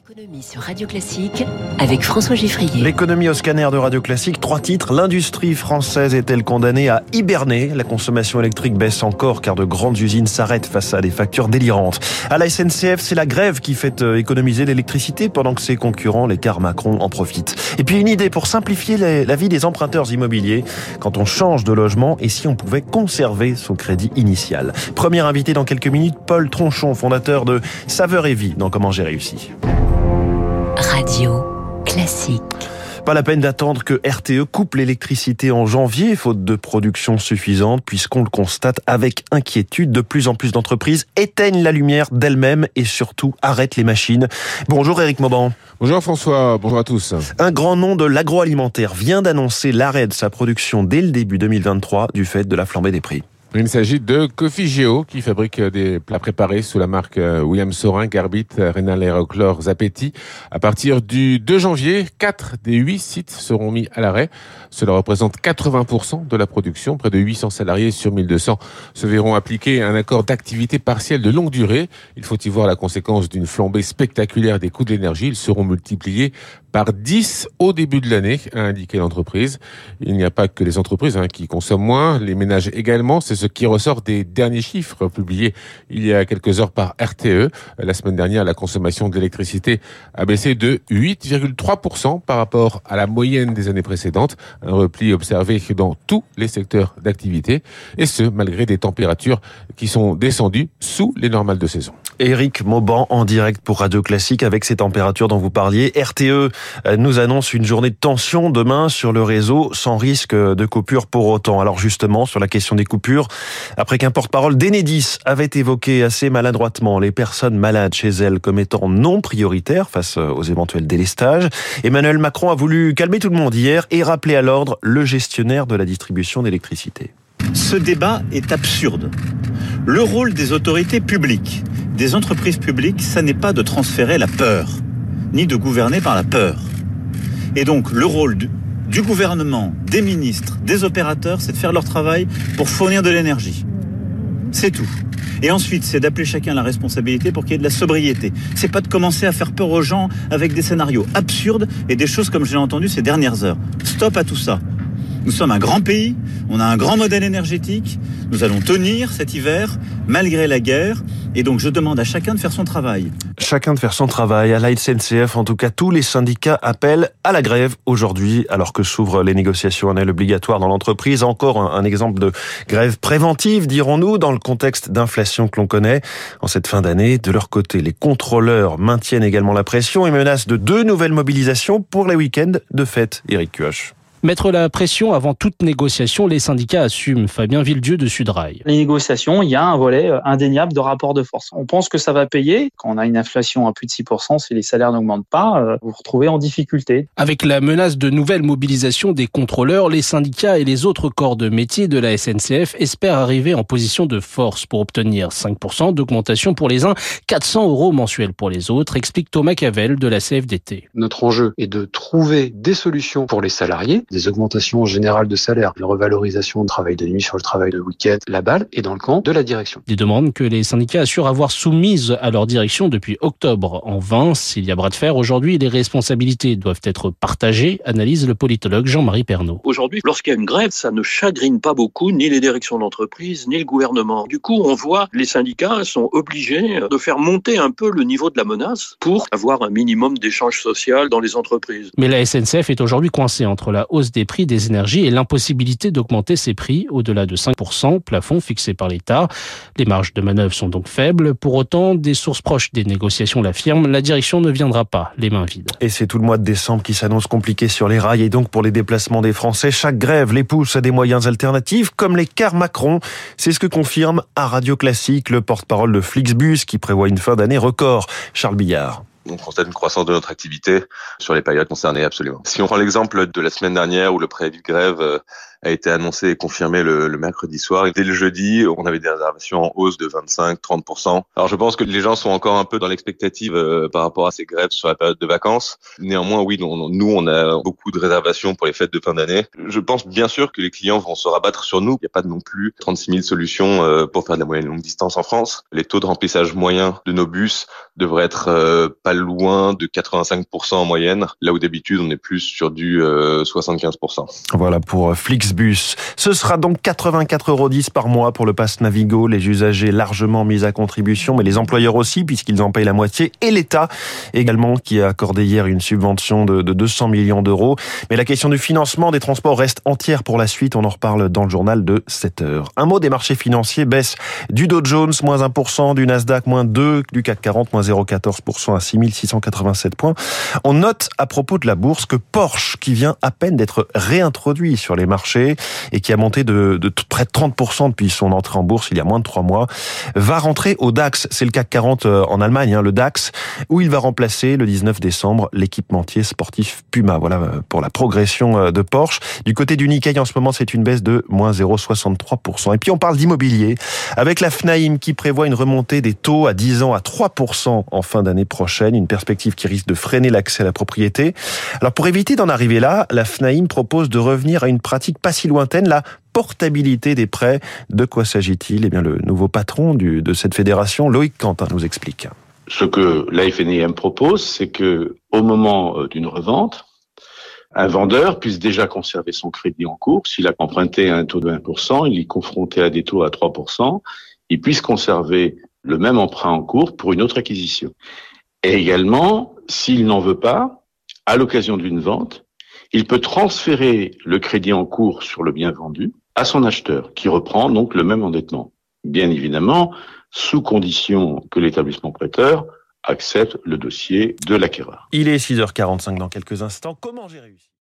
Économie sur Radio Classique avec François Giffrier. L'économie au scanner de Radio Classique, trois titres. L'industrie française est-elle condamnée à hiberner? La consommation électrique baisse encore car de grandes usines s'arrêtent face à des factures délirantes. À la SNCF, c'est la grève qui fait euh, économiser l'électricité pendant que ses concurrents, les cars Macron, en profitent. Et puis une idée pour simplifier la vie des emprunteurs immobiliers quand on change de logement et si on pouvait conserver son crédit initial. Premier invité dans quelques minutes, Paul Tronchon, fondateur de Saveur et Vie dans Comment j'ai réussi. Radio Classique. Pas la peine d'attendre que RTE coupe l'électricité en janvier, faute de production suffisante, puisqu'on le constate avec inquiétude. De plus en plus d'entreprises éteignent la lumière d'elles-mêmes et surtout arrêtent les machines. Bonjour Eric Mauban. Bonjour François, bonjour à tous. Un grand nom de l'agroalimentaire vient d'annoncer l'arrêt de sa production dès le début 2023 du fait de la flambée des prix. Il s'agit de Coffee qui fabrique des plats préparés sous la marque euh, William Sorin, Garbit, Rénal Aérochlore, Zapetti. À partir du 2 janvier, 4 des 8 sites seront mis à l'arrêt. Cela représente 80% de la production. Près de 800 salariés sur 1200 se verront appliquer un accord d'activité partielle de longue durée. Il faut y voir la conséquence d'une flambée spectaculaire des coûts de l'énergie. Ils seront multipliés par 10 au début de l'année, a indiqué l'entreprise. Il n'y a pas que les entreprises hein, qui consomment moins, les ménages également. C'est ce qui ressort des derniers chiffres publiés il y a quelques heures par RTE. La semaine dernière, la consommation d'électricité a baissé de 8,3% par rapport à la moyenne des années précédentes. Un repli observé dans tous les secteurs d'activité. Et ce, malgré des températures qui sont descendues sous les normales de saison. Eric Mauban en direct pour Radio Classique avec ces températures dont vous parliez. RTE euh, nous annonce une journée de tension demain sur le réseau sans risque de coupure pour autant. Alors justement, sur la question des coupures, après qu'un porte-parole d'Enedis avait évoqué assez maladroitement les personnes malades chez elles comme étant non prioritaires face aux éventuels délestages, Emmanuel Macron a voulu calmer tout le monde hier et rappeler à l'ordre le gestionnaire de la distribution d'électricité. Ce débat est absurde. Le rôle des autorités publiques, des entreprises publiques, ça n'est pas de transférer la peur, ni de gouverner par la peur. Et donc le rôle du, gouvernement, des ministres, des opérateurs, c'est de faire leur travail pour fournir de l'énergie. C'est tout. Et ensuite, c'est d'appeler chacun la responsabilité pour qu'il y ait de la sobriété. C'est pas de commencer à faire peur aux gens avec des scénarios absurdes et des choses comme j'ai entendu ces dernières heures. Stop à tout ça. Nous sommes un grand pays, on a un grand modèle énergétique, nous allons tenir cet hiver malgré la guerre, et donc je demande à chacun de faire son travail. Chacun de faire son travail. À la SNCF, en tout cas, tous les syndicats appellent à la grève aujourd'hui, alors que s'ouvrent les négociations annuelles obligatoires dans l'entreprise. Encore un, exemple de grève préventive, dirons-nous, dans le contexte d'inflation que l'on connaît en cette fin d'année. De leur côté, les contrôleurs maintiennent également la pression et menacent de deux nouvelles mobilisations pour les week-ends de fête. Eric Kioch. Mettre la pression avant toute négociation, les syndicats assument. Fabien Villedieu de Sudrail. Les négociations, il y a un volet indéniable de rapport de force. On pense que ça va payer. Quand on a une inflation à plus de 6%, si les salaires n'augmentent pas, vous vous retrouvez en difficulté. Avec la menace de nouvelles mobilisations des contrôleurs, les syndicats et les autres corps de métier de la SNCF espèrent arriver en position de force pour obtenir 5% d'augmentation pour les uns, 400 euros mensuels pour les autres, explique Thomas Cavel de la CFDT. Notre enjeu est de trouver des solutions pour les salariés des augmentations générales de salaire, une revalorisation de travail de nuit sur le travail de week-end. La balle est dans le camp de la direction. Des demandes que les syndicats assurent avoir soumises à leur direction depuis octobre. En vain, s'il y a bras de fer aujourd'hui, les responsabilités doivent être partagées, analyse le politologue Jean-Marie Pernaud. Aujourd'hui, lorsqu'il y a une grève, ça ne chagrine pas beaucoup ni les directions d'entreprise, ni le gouvernement. Du coup, on voit les syndicats sont obligés de faire monter un peu le niveau de la menace pour avoir un minimum d'échange social dans les entreprises. Mais la SNCF est aujourd'hui coincée entre la hausse des prix des énergies et l'impossibilité d'augmenter ses prix au-delà de 5%, plafond fixé par l'État. Les marges de manœuvre sont donc faibles. Pour autant, des sources proches des négociations l'affirment, la direction ne viendra pas les mains vides. Et c'est tout le mois de décembre qui s'annonce compliqué sur les rails et donc pour les déplacements des Français. Chaque grève les pousse à des moyens alternatifs comme les cars Macron. C'est ce que confirme à Radio Classique le porte-parole de Flixbus qui prévoit une fin d'année record. Charles Billard on constate une croissance de notre activité sur les périodes concernées absolument. Si on prend l'exemple de la semaine dernière où le préavis de grève a été annoncé et confirmé le, le, mercredi soir. Dès le jeudi, on avait des réservations en hausse de 25-30%. Alors je pense que les gens sont encore un peu dans l'expectative euh, par rapport à ces grèves sur la période de vacances. Néanmoins, oui, nous, on a beaucoup de réservations pour les fêtes de fin d'année. Je pense bien sûr que les clients vont se rabattre sur nous. Il n'y a pas non plus 36 000 solutions euh, pour faire de la moyenne longue distance en France. Les taux de remplissage moyens de nos bus devraient être euh, pas loin de 85% en moyenne, là où d'habitude on est plus sur du 75%. Voilà pour Flixbus. Ce sera donc 84,10 euros par mois pour le pass Navigo. Les usagers largement mis à contribution, mais les employeurs aussi, puisqu'ils en payent la moitié, et l'État également, qui a accordé hier une subvention de, de 200 millions d'euros. Mais la question du financement des transports reste entière pour la suite. On en reparle dans le journal de 7 heures. Un mot des marchés financiers baisse du Dow Jones, moins 1%, du Nasdaq, moins 2, du CAC 40, moins 0,14% à 6687 points. On note à propos de la bourse que Porsche, qui vient à peine d'être réintroduit sur les marchés et qui a monté de, de près de 30% depuis son entrée en bourse il y a moins de trois mois, va rentrer au DAX. C'est le CAC 40 euh, en Allemagne, hein, le DAX, où il va remplacer le 19 décembre l'équipementier sportif Puma. Voilà euh, pour la progression euh, de Porsche. Du côté du Nikkei, en ce moment, c'est une baisse de moins 0,63%. Et puis on parle d'immobilier avec la FNAIM qui prévoit une remontée des taux à 10 ans à 3% en fin d'année prochaine, une perspective qui risque de freiner l'accès à la propriété. Alors pour éviter d'en arriver là, la FNAIM propose de revenir à une pratique si lointaine, la portabilité des prêts. De quoi s'agit-il? Eh bien, le nouveau patron de cette fédération, Loïc Quentin, nous explique. Ce que la FNIM propose, c'est que au moment euh, d'une revente, un vendeur puisse déjà conserver son crédit en cours. S'il a emprunté à un taux de 1%, il est confronté à des taux à 3%, il puisse conserver le même emprunt en cours pour une autre acquisition. Et également, s'il n'en veut pas, à l'occasion d'une vente, il peut transférer le crédit en cours sur le bien vendu à son acheteur, qui reprend donc le même endettement. Bien évidemment, sous condition que l'établissement prêteur accepte le dossier de l'acquéreur. Il est 6h45 dans quelques instants. Comment j'ai réussi?